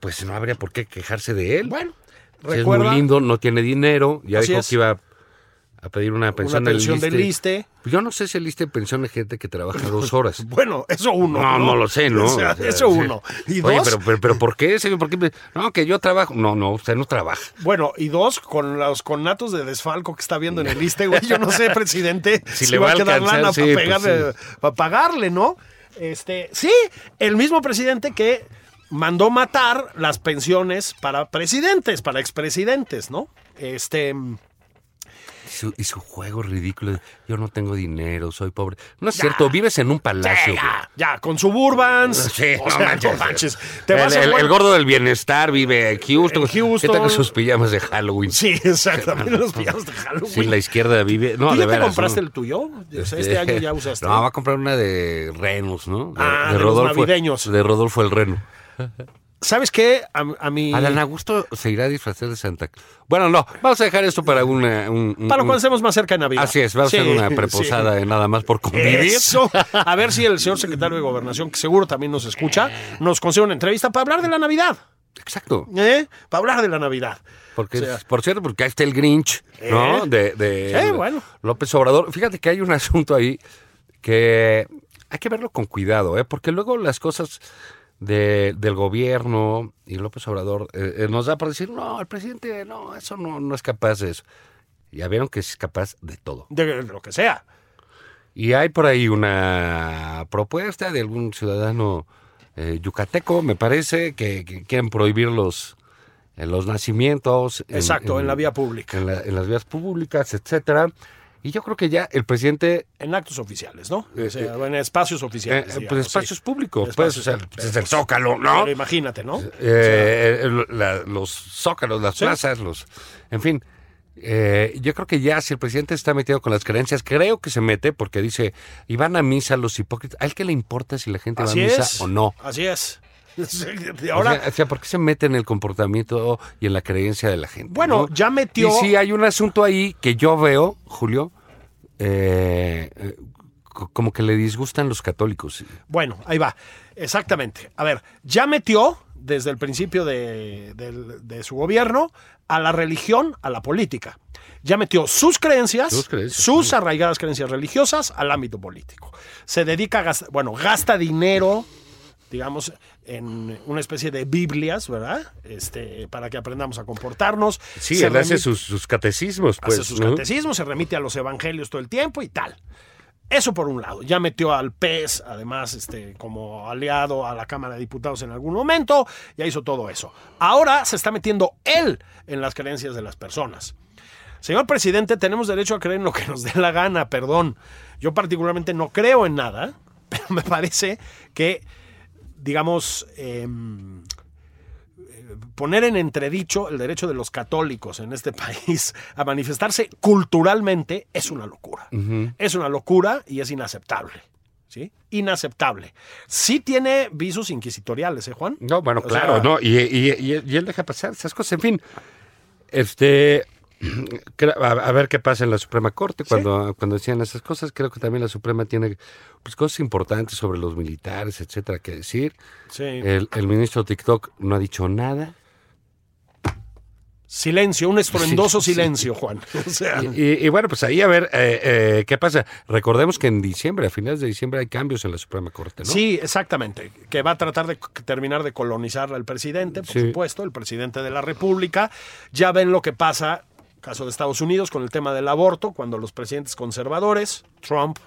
pues no habría por qué quejarse de él. Bueno, Si es muy lindo, no tiene dinero, ya dijo es. que iba a pedir una pensión, una pensión del del Liste. liste. Yo no sé si el Liste pensiona gente que trabaja dos horas. Bueno, eso uno. No, no lo sé, ¿no? O sea, O sea, eso uno. Y Oye, dos, pero, pero, pero ¿por qué, señor? ¿Por qué? me- No, que yo trabajo. No, no, usted no trabaja. Bueno, y dos, con los connatos de desfalco que está viendo en el liste, güey. Yo no sé, presidente, Si si, le va a quedar lana sí, para, pues para pagarle, ¿no? Este, sí, el mismo presidente que mandó matar las pensiones para presidentes, para expresidentes, ¿no? Este, Y su, y su juego ridículo. Yo no tengo dinero, soy pobre. No es cierto, vives en un palacio. ya, ya, con Suburbans. Sí, o no sea, manches. no manches. Te el, vas el- gordo del bienestar vive en Houston. En Houston. ¿Qué tal con sus pijamas de Halloween? Sí, exactamente, los pijamas de Halloween. Sí, la izquierda vive. No, ¿Tú de te compraste ¿no? el tuyo? O sea, este año ya usaste. No, va a comprar una de Renos, ¿no? De, Ah, de los navideños. De Rodolfo el Reno. ¿Sabes qué? A, a mí... Adán Augusto se irá a disfrazar de Santa Claus. Bueno, no, vamos a dejar esto para una, un, un- Para cuando estemos más cerca de Navidad. Así es, vamos a Sí, hacer una preposada de nada más por convivir. Eso. A ver si el señor secretario de Gobernación, que seguro también nos escucha, nos consigue una entrevista para hablar de la Navidad. Exacto. ¿Eh? Para hablar de la Navidad. Porque, O sea, por cierto, porque ahí está el Grinch, ¿no? ¿Eh? De, de Sí, bueno. López Obrador. Fíjate que hay un asunto ahí que hay que verlo con cuidado, ¿eh? Porque luego las cosas de- del gobierno y López Obrador eh, eh, nos da para decir, no, el presidente, no, eso no, no es capaz de eso. Ya vieron que es capaz de todo. De lo que sea. Y hay por ahí una propuesta de algún ciudadano eh, yucateco, me parece, que, que quieren prohibir los, eh, los nacimientos. Exacto, en la vía pública. En, la- en las vías públicas, etcétera. Y yo creo que ya el presidente, En actos oficiales, ¿no? Eh, O sea, en espacios eh, oficiales. pues digamos, espacios sí. públicos, pues, o sea, Espacios- pues, es el Zócalo, ¿no? Pero imagínate, ¿no? Eh, la- los zócalos, las Sí. plazas, los... En fin, eh, yo creo que ya si el presidente está metido con las creencias, creo que se mete porque dice, y van a misa los hipócritas. ¿A él qué le importa si la gente Así va a misa es. o no? Así es. Ahora, o, sea, o sea, ¿por qué se mete en el comportamiento y en la creencia de la gente? Bueno, no? ya metió- Y sí, hay un asunto ahí que yo veo, Julio, eh, eh, co- como que le disgustan los católicos. Bueno, ahí va. Exactamente. A ver, ya metió desde el principio de su gobierno a la religión, a la política. Ya metió sus creencias, Sus creencias, sus arraigadas creencias religiosas al ámbito político. Se dedica a gastar, bueno, gasta dinero, digamos, en una especie de Biblias, ¿verdad? Este, para que aprendamos a comportarnos. Sí, Se él hace sus, sus catecismos, pues. hace sus ¿no? catecismos, se remite a los evangelios todo el tiempo y tal. Eso por un lado. Ya metió al PES, además, este, como aliado a la Cámara de Diputados en algún momento, ya hizo todo eso. Ahora se está metiendo él en las creencias de las personas. Señor presidente, tenemos derecho a creer en lo que nos dé la gana, perdón. Yo particularmente no creo en nada, pero me parece que, digamos, em, poner en entredicho el derecho de los católicos en este país a manifestarse culturalmente es una locura. Es una locura y es inaceptable. ¿sí? Inaceptable. Sí tiene visos inquisitoriales, ¿eh, Juan? No, bueno, O claro, sea- no, y, y- y- y él deja pasar esas cosas. En fin, este, a, ver qué pasa en la Suprema Corte cuando, cuando decían esas cosas. Creo que también la Suprema tiene pues, cosas importantes sobre los militares, etcétera, que decir. Sí. El, el ministro TikTok no ha dicho nada. Silencio, un estruendoso Sí, sí. silencio, Juan. O sea, Y, bueno, pues ahí a ver eh, eh, qué pasa. Recordemos que en diciembre, a finales de diciembre, hay cambios en la Suprema Corte, ¿no? Sí, exactamente. Que va a tratar de terminar de colonizar al presidente, por Sí. supuesto, el presidente de la República. Ya ven lo que pasa, caso de Estados Unidos, con el tema del aborto, cuando los presidentes conservadores, Trump,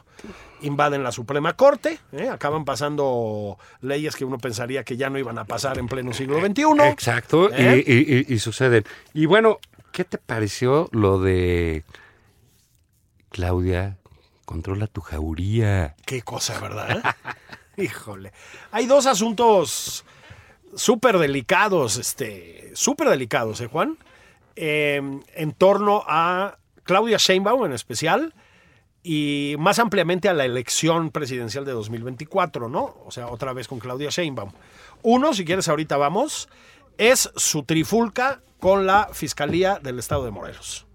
invaden la Suprema Corte, ¿eh? acaban pasando leyes que uno pensaría que ya no iban a pasar en pleno siglo XXI. Exacto, y- ¿Eh? y, y- y suceden. Y bueno, ¿qué te pareció lo de Claudia? Controla tu jauría. Qué cosa, ¿verdad? Híjole. Hay dos asuntos súper delicados, este, súper delicados, ¿eh, Juan? Eh, en torno a Claudia Sheinbaum en especial y más ampliamente a la elección presidencial de 2024, ¿no? O sea, otra vez con Claudia Sheinbaum. Uno, si quieres ahorita vamos, es su trifulca con la Fiscalía del Estado de Morelos.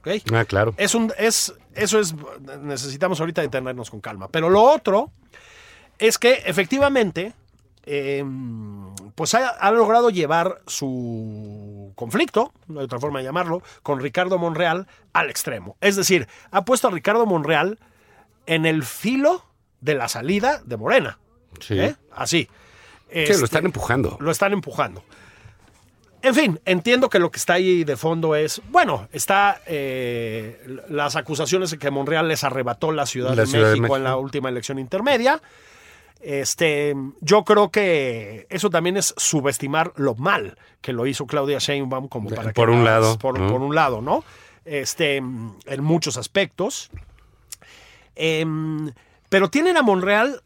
¿Ok? Ah, claro. Es un, es, eso es, necesitamos ahorita detenernos con calma. Pero lo otro es que efectivamente, eh, pues ha, ha logrado llevar su conflicto, no hay otra forma de llamarlo, con Ricardo Monreal al extremo. Es decir, ha puesto a Ricardo Monreal en el filo de la salida de Morena. Sí. ¿eh? Así. Sí, Este, lo están empujando. lo están empujando. En fin, entiendo que lo que está ahí de fondo es, bueno, está eh, las acusaciones de que Monreal les arrebató la Ciudad, La de, Ciudad de México en la México. última elección intermedia. Este, yo creo que eso también es subestimar lo mal que lo hizo Claudia Sheinbaum como para Por que un las- lado, por, ¿no? por un lado, ¿no? Este, en muchos aspectos. Em, pero tienen a Monreal,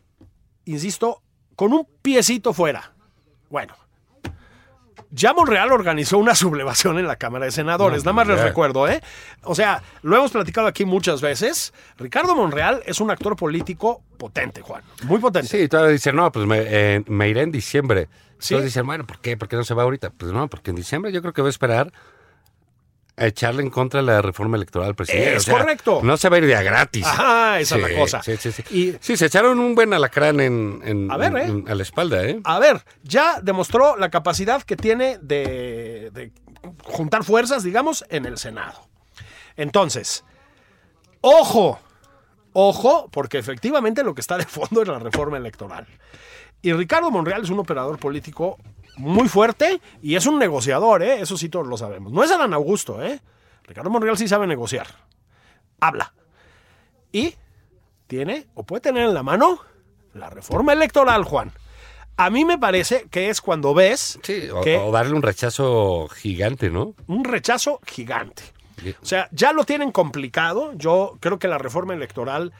insisto, con un piecito fuera. Bueno, ya Monreal organizó una sublevación en la Cámara de Senadores, nada más les recuerdo, ¿eh? O sea, lo hemos platicado aquí muchas veces. Ricardo Monreal es un actor político potente, Juan. Muy potente. Sí, todavía dicen, no, pues me, eh, me iré en diciembre. Sí. Todos dicen, bueno, ¿por qué? ¿Por qué no se va ahorita? Pues no, porque en diciembre yo creo que va a esperar a echarle en contra la reforma electoral al presidente. Es correcto. No se va a ir de a gratis. Ajá, esa es la cosa. Sí, sí, sí. Y- Sí, se echaron un buen alacrán en, en- A ver, ¿eh? en- a la espalda, ¿eh? A ver, ya demostró la capacidad que tiene de, de juntar fuerzas, digamos, en el Senado. Entonces, ojo, ojo, porque efectivamente lo que está de fondo es la reforma electoral. Y Ricardo Monreal es un operador político muy fuerte y es un negociador, ¿eh? eso sí todos lo sabemos. No es Adán Augusto, ¿eh? Ricardo Monreal sí sabe negociar. Habla. Y tiene o puede tener en la mano la reforma electoral, Juan. A mí me parece que es cuando ves Sí, o, que o darle un rechazo gigante, ¿no? un rechazo gigante. O sea, ya lo tienen complicado. Yo creo que la reforma electoral,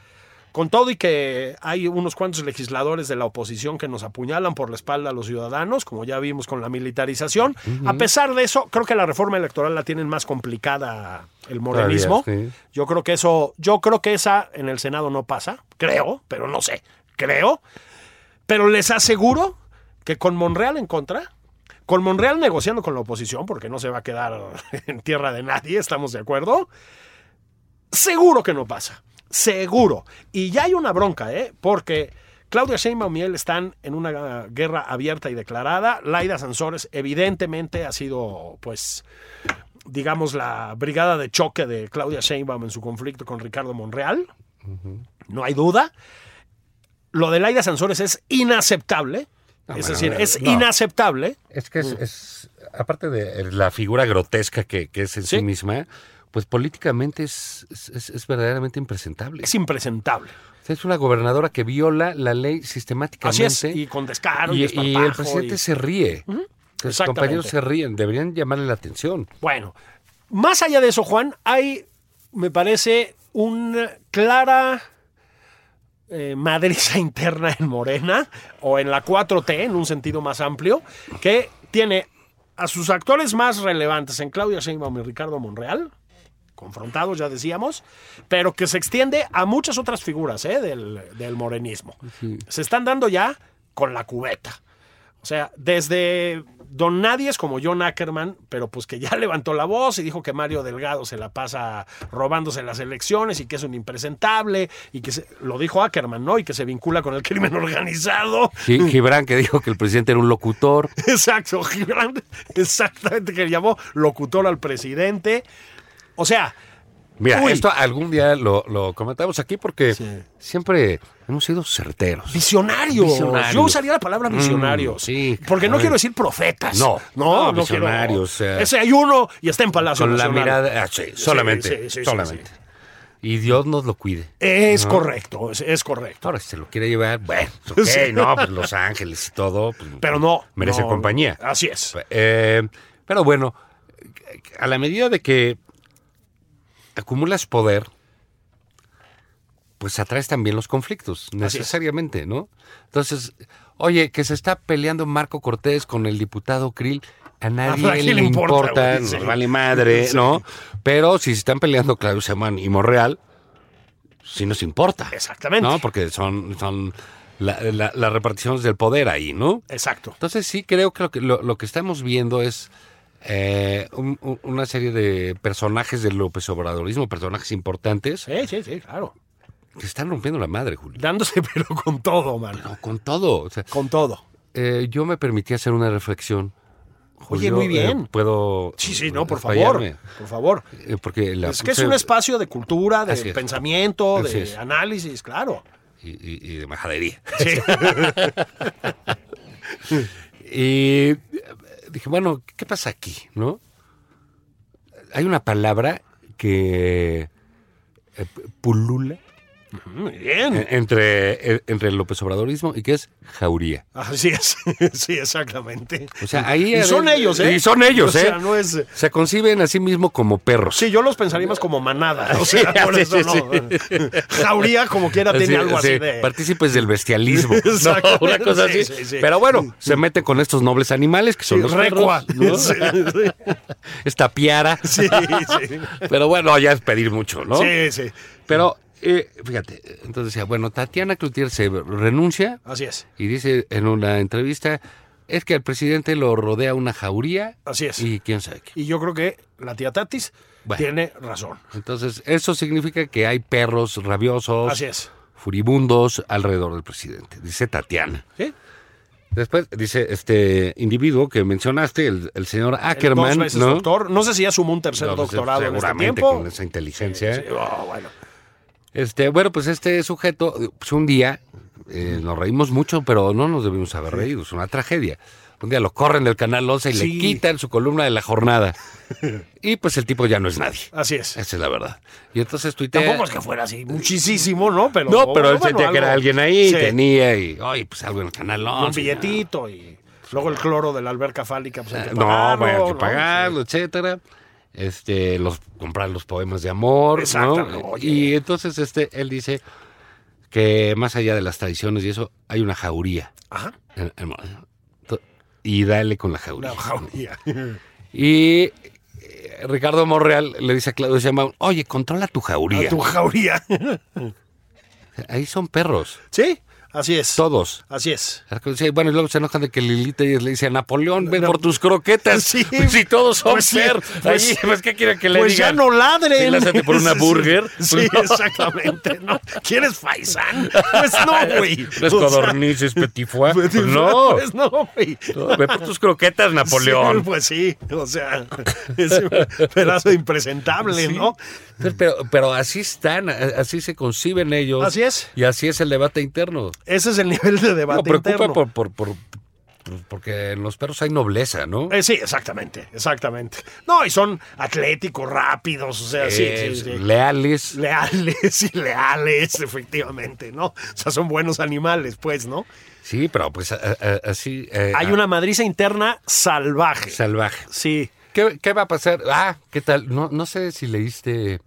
con todo y que hay unos cuantos legisladores de la oposición que nos apuñalan por la espalda a los ciudadanos, como ya vimos con la militarización, a pesar de eso, creo que la reforma electoral la tienen más complicada el morenismo. Todavía, sí. Yo creo que eso, yo creo que esa en el Senado no pasa, creo, pero no sé, creo. Pero les aseguro que con Monreal en contra, con Monreal negociando con la oposición, porque no se va a quedar en tierra de nadie, estamos de acuerdo, seguro que no pasa, seguro. Y ya hay una bronca, ¿eh? Porque Claudia Sheinbaum y él están en una guerra abierta y declarada. Laida Sansores evidentemente ha sido, pues, digamos, la brigada de choque de Claudia Sheinbaum en su conflicto con Ricardo Monreal. No hay duda. Lo de Laida Sansores es inaceptable. No, es bueno, decir, es no. inaceptable. Es que es, es- aparte de la figura grotesca que, que es en sí, Sí. misma, pues políticamente es, es- verdaderamente impresentable. Es impresentable. Es una gobernadora que viola la ley Así sistemáticamente. es. Y con descaro y, y, y el presidente y- se ríe. Sus Exactamente. compañeros se ríen, deberían llamarle la atención. Bueno, más allá de eso, Juan, hay, me parece, una clara eh, madriza interna en Morena o en la 4T, en un sentido más amplio, que tiene a sus actores más relevantes en Claudia Sheinbaum y Ricardo Monreal confrontados, ya decíamos, pero que se extiende a muchas otras figuras ¿eh? del, del morenismo. Se están dando ya con la cubeta. O sea, desde Don Nadies como John Ackerman, pero pues que ya levantó la voz y dijo que Mario Delgado se la pasa robándose las elecciones y que es un impresentable y que se- lo dijo Ackerman, ¿no? Y que se vincula con el crimen organizado. Gi- Gibran que dijo que el presidente era un locutor. Exacto, Gibran, exactamente, que llamó locutor al presidente. O sea, Mira, Uy. esto algún día lo, lo comentamos aquí porque Sí. siempre hemos sido certeros. visionarios. Visionarios. Yo usaría la palabra visionarios. Mm, sí, Porque no quiero decir profetas. No, no, no, no visionarios, quiero. Ese hay uno y está en Palacio Con la mirada, ah, sí, solamente, solamente. Y Dios nos lo cuide. Es correcto, es, es correcto. Ahora, si se lo quiere llevar, bueno, ok, no, pues Los Ángeles y todo. pues, Pero no. Merece compañía. Así es. Eh, pero bueno, a la medida de que acumulas poder, pues atraes también los conflictos, es. necesariamente, ¿no? Entonces, oye, que se está peleando Marco Cortés con el diputado Krill, a nadie, le le importa, nos sí. vale madre, Sí. ¿no? Pero si se están peleando Claudio Semán y Monreal, sí nos importa. Exactamente. ¿No? Porque son, son la- la- las reparticiones del poder ahí, ¿no? Exacto. Entonces sí creo que lo que, lo, lo que estamos viendo es eh, un- un- una serie de personajes del López Obradorismo, personajes importantes, Sí, sí, sí, claro. que están rompiendo la madre, Julio. Dándose pero con todo, man. No, con todo. O sea, Con todo. eh, yo me permití hacer una reflexión. Oye, muy bien. eh, Puedo. Sí, sí, no, por favor. Por favor. eh, porque la Es que es un espacio de cultura, de Así pensamiento, Así de es. análisis, claro. Y, y- y de majadería. Sí. Y dije, bueno, ¿qué pasa aquí? ¿No? Hay una palabra que eh, pulula Muy bien. eh, entre, eh, entre el López Obradorismo y que es jauría. Así es. Sí, exactamente. O sea, ahí... Y son ellos, ¿eh? Y son ellos, O ¿eh? sea, no es... Se conciben a sí mismos como perros. Sí, yo los pensaría más como manada. O sea, Sí, por sí, eso sí, no. Jauría, como quiera, tiene algo así sí, de. Partícipes del bestialismo. Una cosa sí, así. sí, sí. Pero bueno, se mete con estos nobles animales que son los recua. perros. Esta piara. Sí, sí. Pero bueno, ya es pedir mucho, ¿no? Sí, sí. Pero, eh, fíjate, entonces decía, bueno, Tatiana Cloutier se renuncia Así es. y dice en una entrevista, es que al presidente lo rodea una jauría Así es. y quién sabe qué. Y yo creo que la tía Tatis Bueno. tiene razón. Entonces, eso significa que hay perros rabiosos, Así es. furibundos alrededor del presidente, dice Tatiana. ¿Sí? Después dice este individuo que mencionaste, el, el señor El Ackerman, dos veces ¿no? doctor. No sé si ya sumó un tercer No, pues, doctorado en este tiempo. con esa inteligencia. Sí, oh, bueno. Este, bueno, pues este sujeto, pues un día, eh, nos reímos mucho, pero no nos debimos haber reído, es una tragedia. Un día lo corren del Canal 11 y Sí. le quitan su columna de la jornada. Y pues el tipo ya no es nadie. Así es. Esa es la verdad. Y entonces tuitea... Tampoco es que fuera así muchísimo, ¿no? Pero, No, pero él bueno, sentía que algo. era alguien ahí, Sí. tenía, y, oye, pues algo en el Canal Y 11. un billetito y luego el cloro de la alberca fálica, pues hay que No, pagarlo, bueno, hay que ¿no? pagarlo, etcétera. Este, los, comprar los poemas de amor. Y entonces este, él dice que más allá de las tradiciones y eso, hay una jauría. Ajá. Y dale con la jauría. Una jauría. Y eh, Ricardo Monreal le dice a Claudio Sheinbaum, oye, controla tu jauría. A tu jauría. Ahí son perros, sí, así es. todos. Así es. Bueno, y luego se enojan de que Lilita le dice a Napoleón, ven No. por tus croquetas. Sí. Si todos son Pues sí, pues- Ahí, pues, ¿qué quieren que le Pues ya digan? no ladren. Lázate por una burger. Sí, Pues no. exactamente. ¿no? ¿Quieres faisán? Pues no, güey. Las O sea, codornices, petit foie. pues Pues no. Pues no, güey. No, Ve por tus croquetas, Napoleón. Pues sí, o sea, es un pedazo impresentable. ¿no? Pero, pero así están, así se conciben ellos. Así es. Y así es el debate interno. Ese es el nivel de debate No, preocupa interno. por, por, por- por- porque en los perros hay nobleza, ¿no? Eh, sí, exactamente, exactamente. No, y son atléticos, rápidos, o sea, sí, sí, Es sí. Leales. Leales y leales, efectivamente, ¿no? O sea, son buenos animales, pues, ¿no? Sí, pero pues a- a- así. eh, Hay a- una madriza interna salvaje. Salvaje. Sí. ¿Qué, qué va a pasar? Ah, ¿qué tal? No, no sé si leíste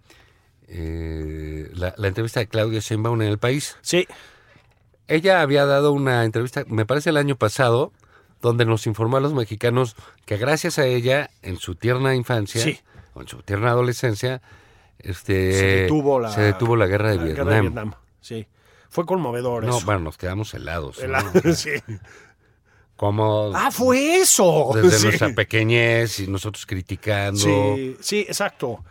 eh, la, la entrevista de Claudia Sheinbaum en El País. Sí, Ella había dado una entrevista, me parece el año pasado, donde nos informó a los mexicanos que gracias a ella, en su tierna infancia, Sí. o en su tierna adolescencia, este, se detuvo la, se detuvo la guerra de, la Vietnam. Sí. Fue conmovedor No, eso. bueno, nos quedamos helados. El- ¿no? sí. Como Ah, fue eso. desde Sí. nuestra pequeñez y nosotros criticando Sí, sí, exacto.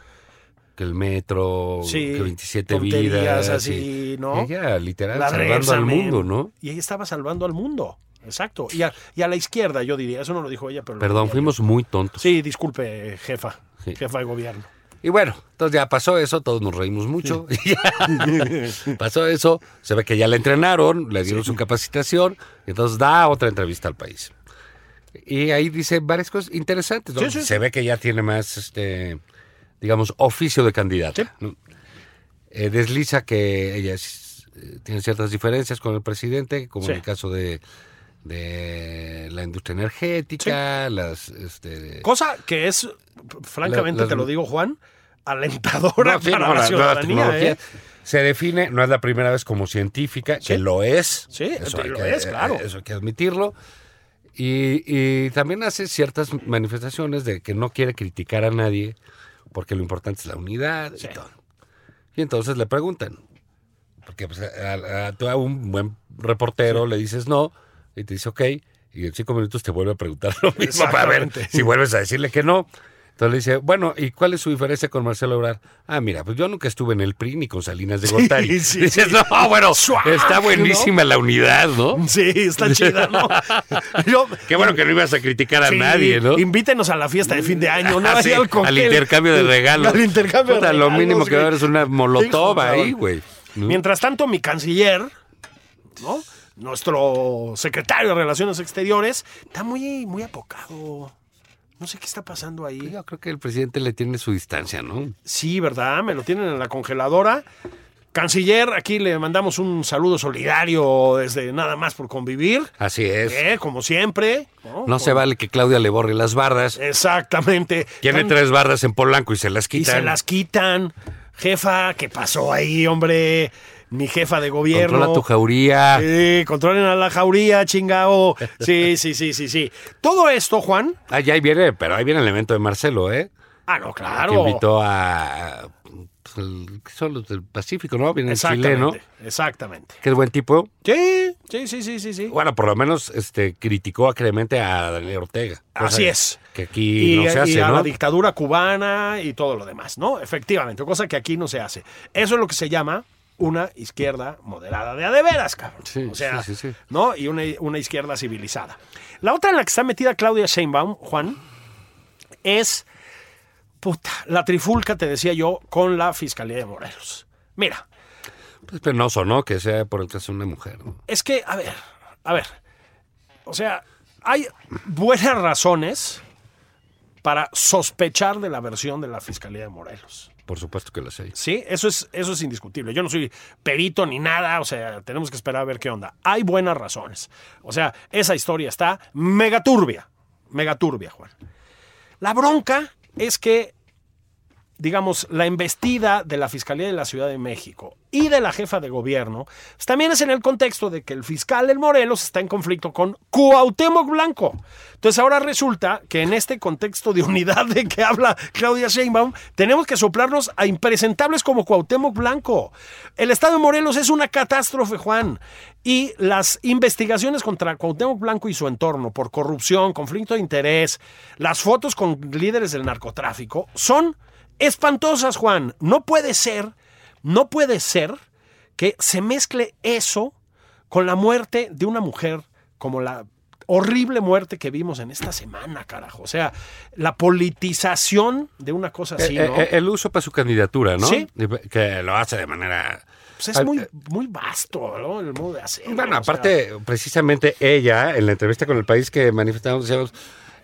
Que el metro, Sí, que 27 tonterías vidas. así, y- ¿no? Ella, literal, La salvando Reza, al mundo, ¿no? Y ella estaba salvando al mundo. Exacto. Y a, y a la izquierda, yo diría. Eso no lo dijo ella, pero. Perdón, fuimos muy tontos. Sí, disculpe, jefa. Sí. Jefa de gobierno. Y bueno, entonces ya pasó eso, todos nos reímos mucho. pasó eso, se ve que ya la entrenaron, le dieron su capacitación, y entonces da otra entrevista al país. Y ahí dice varias cosas interesantes. ¿no? Se ve que ya tiene más, este, digamos, oficio de candidata. Eh, desliza que ella es- eh, tiene ciertas diferencias con el presidente, como Sí. en el caso de, de la industria energética, las... Este, Cosa que es, francamente, La- las- te lo digo, Juan, alentadora No, sí, para no, la ciudadanía. ¿eh? Se define, no es la primera vez como científica, que lo es. Sí, eso hay lo que- es, claro. Eso hay que admitirlo. Y, y también hace ciertas manifestaciones de que no quiere criticar a nadie, porque lo importante es la unidad y todo. Y entonces le preguntan, porque pues, a, a- tú a un buen reportero le dices no, y te dice ok, y en cinco minutos te vuelve a preguntar lo mismo para ver si vuelves a decirle que no. Entonces le dice, bueno, ¿y cuál es su diferencia con Marcelo Ebrard? Ah, mira, pues yo nunca estuve en el PRI ni con Salinas de Gortari. sí, Dices, sí. no, bueno, está buenísima la unidad, ¿no? Sí, está chida, ¿no? Yo- Qué bueno que no ibas a criticar a nadie, ¿no? Invítenos a la fiesta de fin de año, ¿no? Ah, al al intercambio de regalos. Al intercambio Puta, de Lo regalos, mínimo que va a haber es una molotov ahí, güey. ¿no? Mientras tanto, mi canciller, ¿no? Nuestro secretario de Relaciones Exteriores, está muy, muy apocado. No sé qué está pasando ahí. Yo creo que el presidente le tiene su distancia, ¿no? Sí, ¿verdad? Me lo tienen en la congeladora. Canciller, aquí le mandamos un saludo solidario desde Nada más por convivir. Así es. Eh, como siempre. No, No se vale que Claudia le borre las bardas. Exactamente. Tiene Tan- tres bardas en Polanco y se las Y quitan. se las quitan. Jefa, ¿qué pasó ahí, hombre? Mi jefa de gobierno. Controla tu jauría. Sí, controlen a la jauría, chingao. Sí, sí, sí, sí, sí. Todo esto, Juan. Ah, ya ahí viene, pero ahí viene el evento de Marcelo, ¿eh? Ah, no, Que claro. invitó a... pues, el- ¿qué son los del Pacífico, ¿no? Viene el chileno, Exactamente. que es buen tipo. Sí, sí, sí, sí, sí. Bueno, por lo menos este, criticó acremente a Daniel Ortega. Así es. Que aquí y, no se y hace, a ¿no? la dictadura cubana y todo lo demás, ¿no? Efectivamente, cosa que aquí no se hace. Eso es lo que se llama una izquierda moderada de a de veras, cabrón. Sí, o sea, sí, sí. ¿no? Y una, una izquierda civilizada. La otra en la que está metida Claudia Sheinbaum, Juan, es puta, la trifulca, te decía yo, con la Fiscalía de Morelos. Mira, Pues penoso, ¿no? Que sea por el caso de una mujer, ¿no? es que, a ver, a ver. O sea, hay buenas razones para sospechar de la versión de la Fiscalía de Morelos. Por supuesto que lo sé. Sí, eso es, eso es indiscutible. Yo no soy perito ni nada, o sea, tenemos que esperar a ver qué onda. Hay buenas razones. O sea, esa historia está mega turbia, mega turbia, Juan. La bronca es que, digamos, la embestida de la Fiscalía de la Ciudad de México y de la jefa de gobierno, pues, también es en el contexto de que el fiscal en Morelos está en conflicto con Cuauhtémoc Blanco. Entonces ahora resulta que en este contexto de unidad de que habla Claudia Sheinbaum, tenemos que soplarnos a impresentables como Cuauhtémoc Blanco. El estado de Morelos es una catástrofe, Juan. Y las investigaciones contra Cuauhtémoc Blanco y su entorno por corrupción, conflicto de interés, las fotos con líderes del narcotráfico son espantosas, Juan. No puede ser, no puede ser que se mezcle eso con la muerte de una mujer como la horrible muerte que vimos en esta semana, carajo. O sea, la politización de una cosa así, Eh, ¿no? eh, el uso para su candidatura, ¿no? Sí. Y- Que lo hace de manera... Pues es muy, eh, muy vasto, ¿no? El modo de hacerlo. Bueno, sea, aparte, precisamente ella, en la entrevista con el país que manifestamos, decíamos,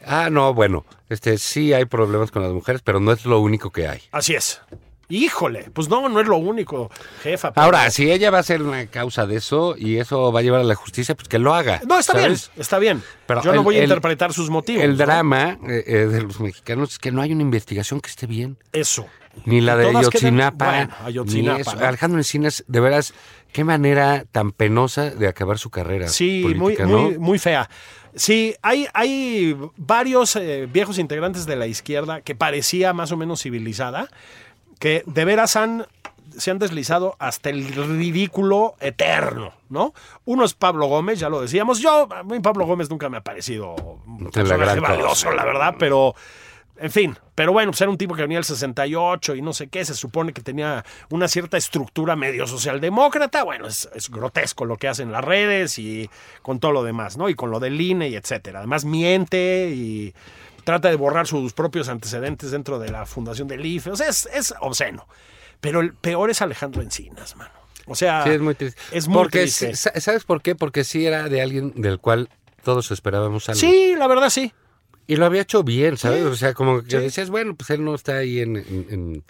ah, no, bueno, este sí hay problemas con las mujeres, pero no es lo único que hay. Así es. Híjole, pues no, no es lo único, jefa. pero- Ahora, si ella va a ser una causa de eso y eso va a llevar a la justicia, pues que lo haga. No, está ¿sabes? bien, está bien. Pero Yo no voy a el- interpretar sus motivos. El ¿no? drama eh, eh, de los mexicanos es que no hay una investigación que esté bien. Eso. Ni la de quedan- Ayotzinapa. bueno, Ayotzinapa, ni eso. ¿no? Alejandro Encinas, de veras, qué manera tan penosa de acabar su carrera. Sí, política, muy, ¿no? muy, muy fea. Sí, hay, hay varios eh, viejos integrantes de la izquierda que parecía más o menos civilizada que de veras han se han deslizado hasta el ridículo eterno, ¿no? Uno es Pablo Gómez, ya lo decíamos. Yo, a mí Pablo Gómez nunca me ha parecido un personaje valioso, la verdad, pero en fin, pero bueno, pues era un tipo que venía del 68 y no sé qué, se supone que tenía una cierta estructura medio socialdemócrata, bueno, es, es grotesco lo que hace en las redes y con todo lo demás, ¿no? Y con lo del INE y etcétera. Además miente y trata de borrar sus propios antecedentes dentro de la fundación del IFE, o sea, es, es obsceno. Pero el peor es Alejandro Encinas, mano. O sea, Sí, es muy triste. Es muy Porque triste. sí, ¿Sabes por qué? Porque sí era de alguien del cual todos esperábamos algo. Sí, la verdad sí. Y lo había hecho bien, ¿sabes? O sea, como que decías, bueno, pues él no está ahí en, en- en-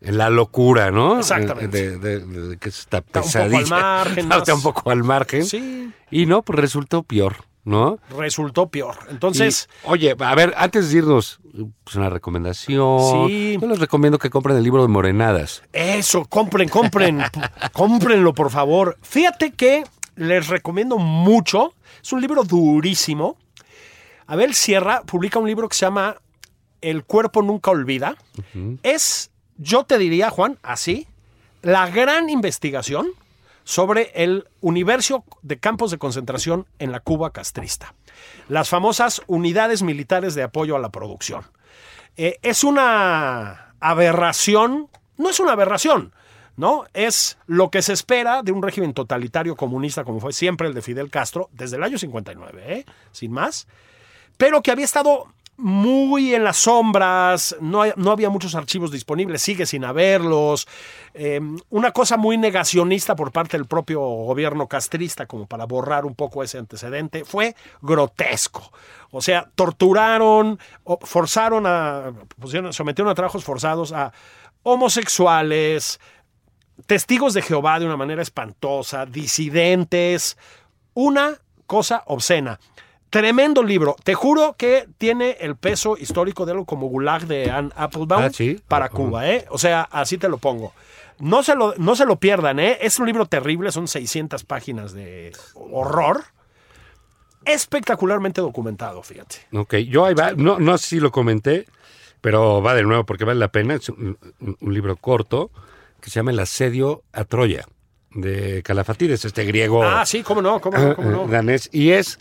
en la locura, ¿no? Exactamente. De, de- de- de que está Está un poco pesadilla. al margen, Está más- un poco al margen. Sí, Y no, pues resultó peor, ¿no? resultó peor. Entonces, Y, oye, a ver, antes de irnos, pues una recomendación. Sí. Yo les recomiendo que compren el libro de Morenadas. Eso, compren, compren, cómprenlo por favor. Fíjate que les recomiendo mucho, es un libro durísimo. Abel Sierra publica un libro que se llama El cuerpo nunca olvida. Es, yo te diría, Juan, así, la gran investigación sobre el universo de campos de concentración en la Cuba castrista. Las famosas unidades militares de apoyo a la producción. Eh, es una aberración, no es una aberración, ¿no? Es lo que se espera de un régimen totalitario comunista como fue siempre el de Fidel Castro desde el año 59, ¿eh? sin más, pero que había estado muy en las sombras, no, no había muchos archivos disponibles, sigue sin haberlos, eh, una cosa muy negacionista por parte del propio gobierno castrista como para borrar un poco ese antecedente, fue grotesco. O sea, torturaron, forzaron a, sometieron a trabajos forzados a homosexuales, testigos de Jehová de una manera espantosa, disidentes, una cosa obscena. Tremendo libro. Te juro que tiene el peso histórico de algo como Gulag de Anne Applebaum Ah, sí. para. Cuba, ¿eh? O sea, así te lo pongo. No se lo, no se lo pierdan, ¿eh? Es un libro terrible, son 600 páginas de horror. Espectacularmente documentado, fíjate. Ok, yo ahí va, no, no sé si lo comenté, pero va de nuevo porque vale la pena. Es un, un- libro corto que se llama El asedio a Troya, de Calafatides, este griego Ah, sí, cómo no, cómo no, cómo no. danés. Y es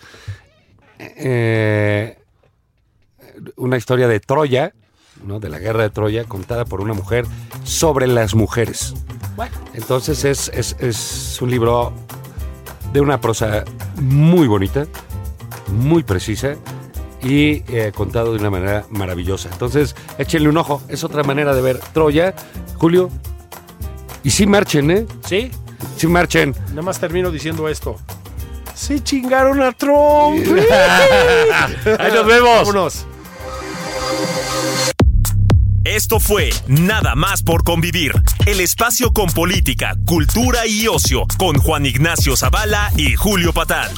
eh, una historia de Troya, ¿no? de la guerra de Troya, contada por una mujer sobre las mujeres. Entonces es, es- es un libro de una prosa muy bonita, muy precisa y eh, contado de una manera maravillosa. Entonces, échenle un ojo. Es otra manera de ver Troya. Julio. Y sí marchen, ¿eh? sí, Sí marchen. Nada más termino diciendo esto. Sí chingaron a Trump. Ahí nos vemos. Vámonos. Esto fue Nada más por convivir, el espacio con política, cultura y ocio, con Juan Ignacio Zavala y Julio Patán.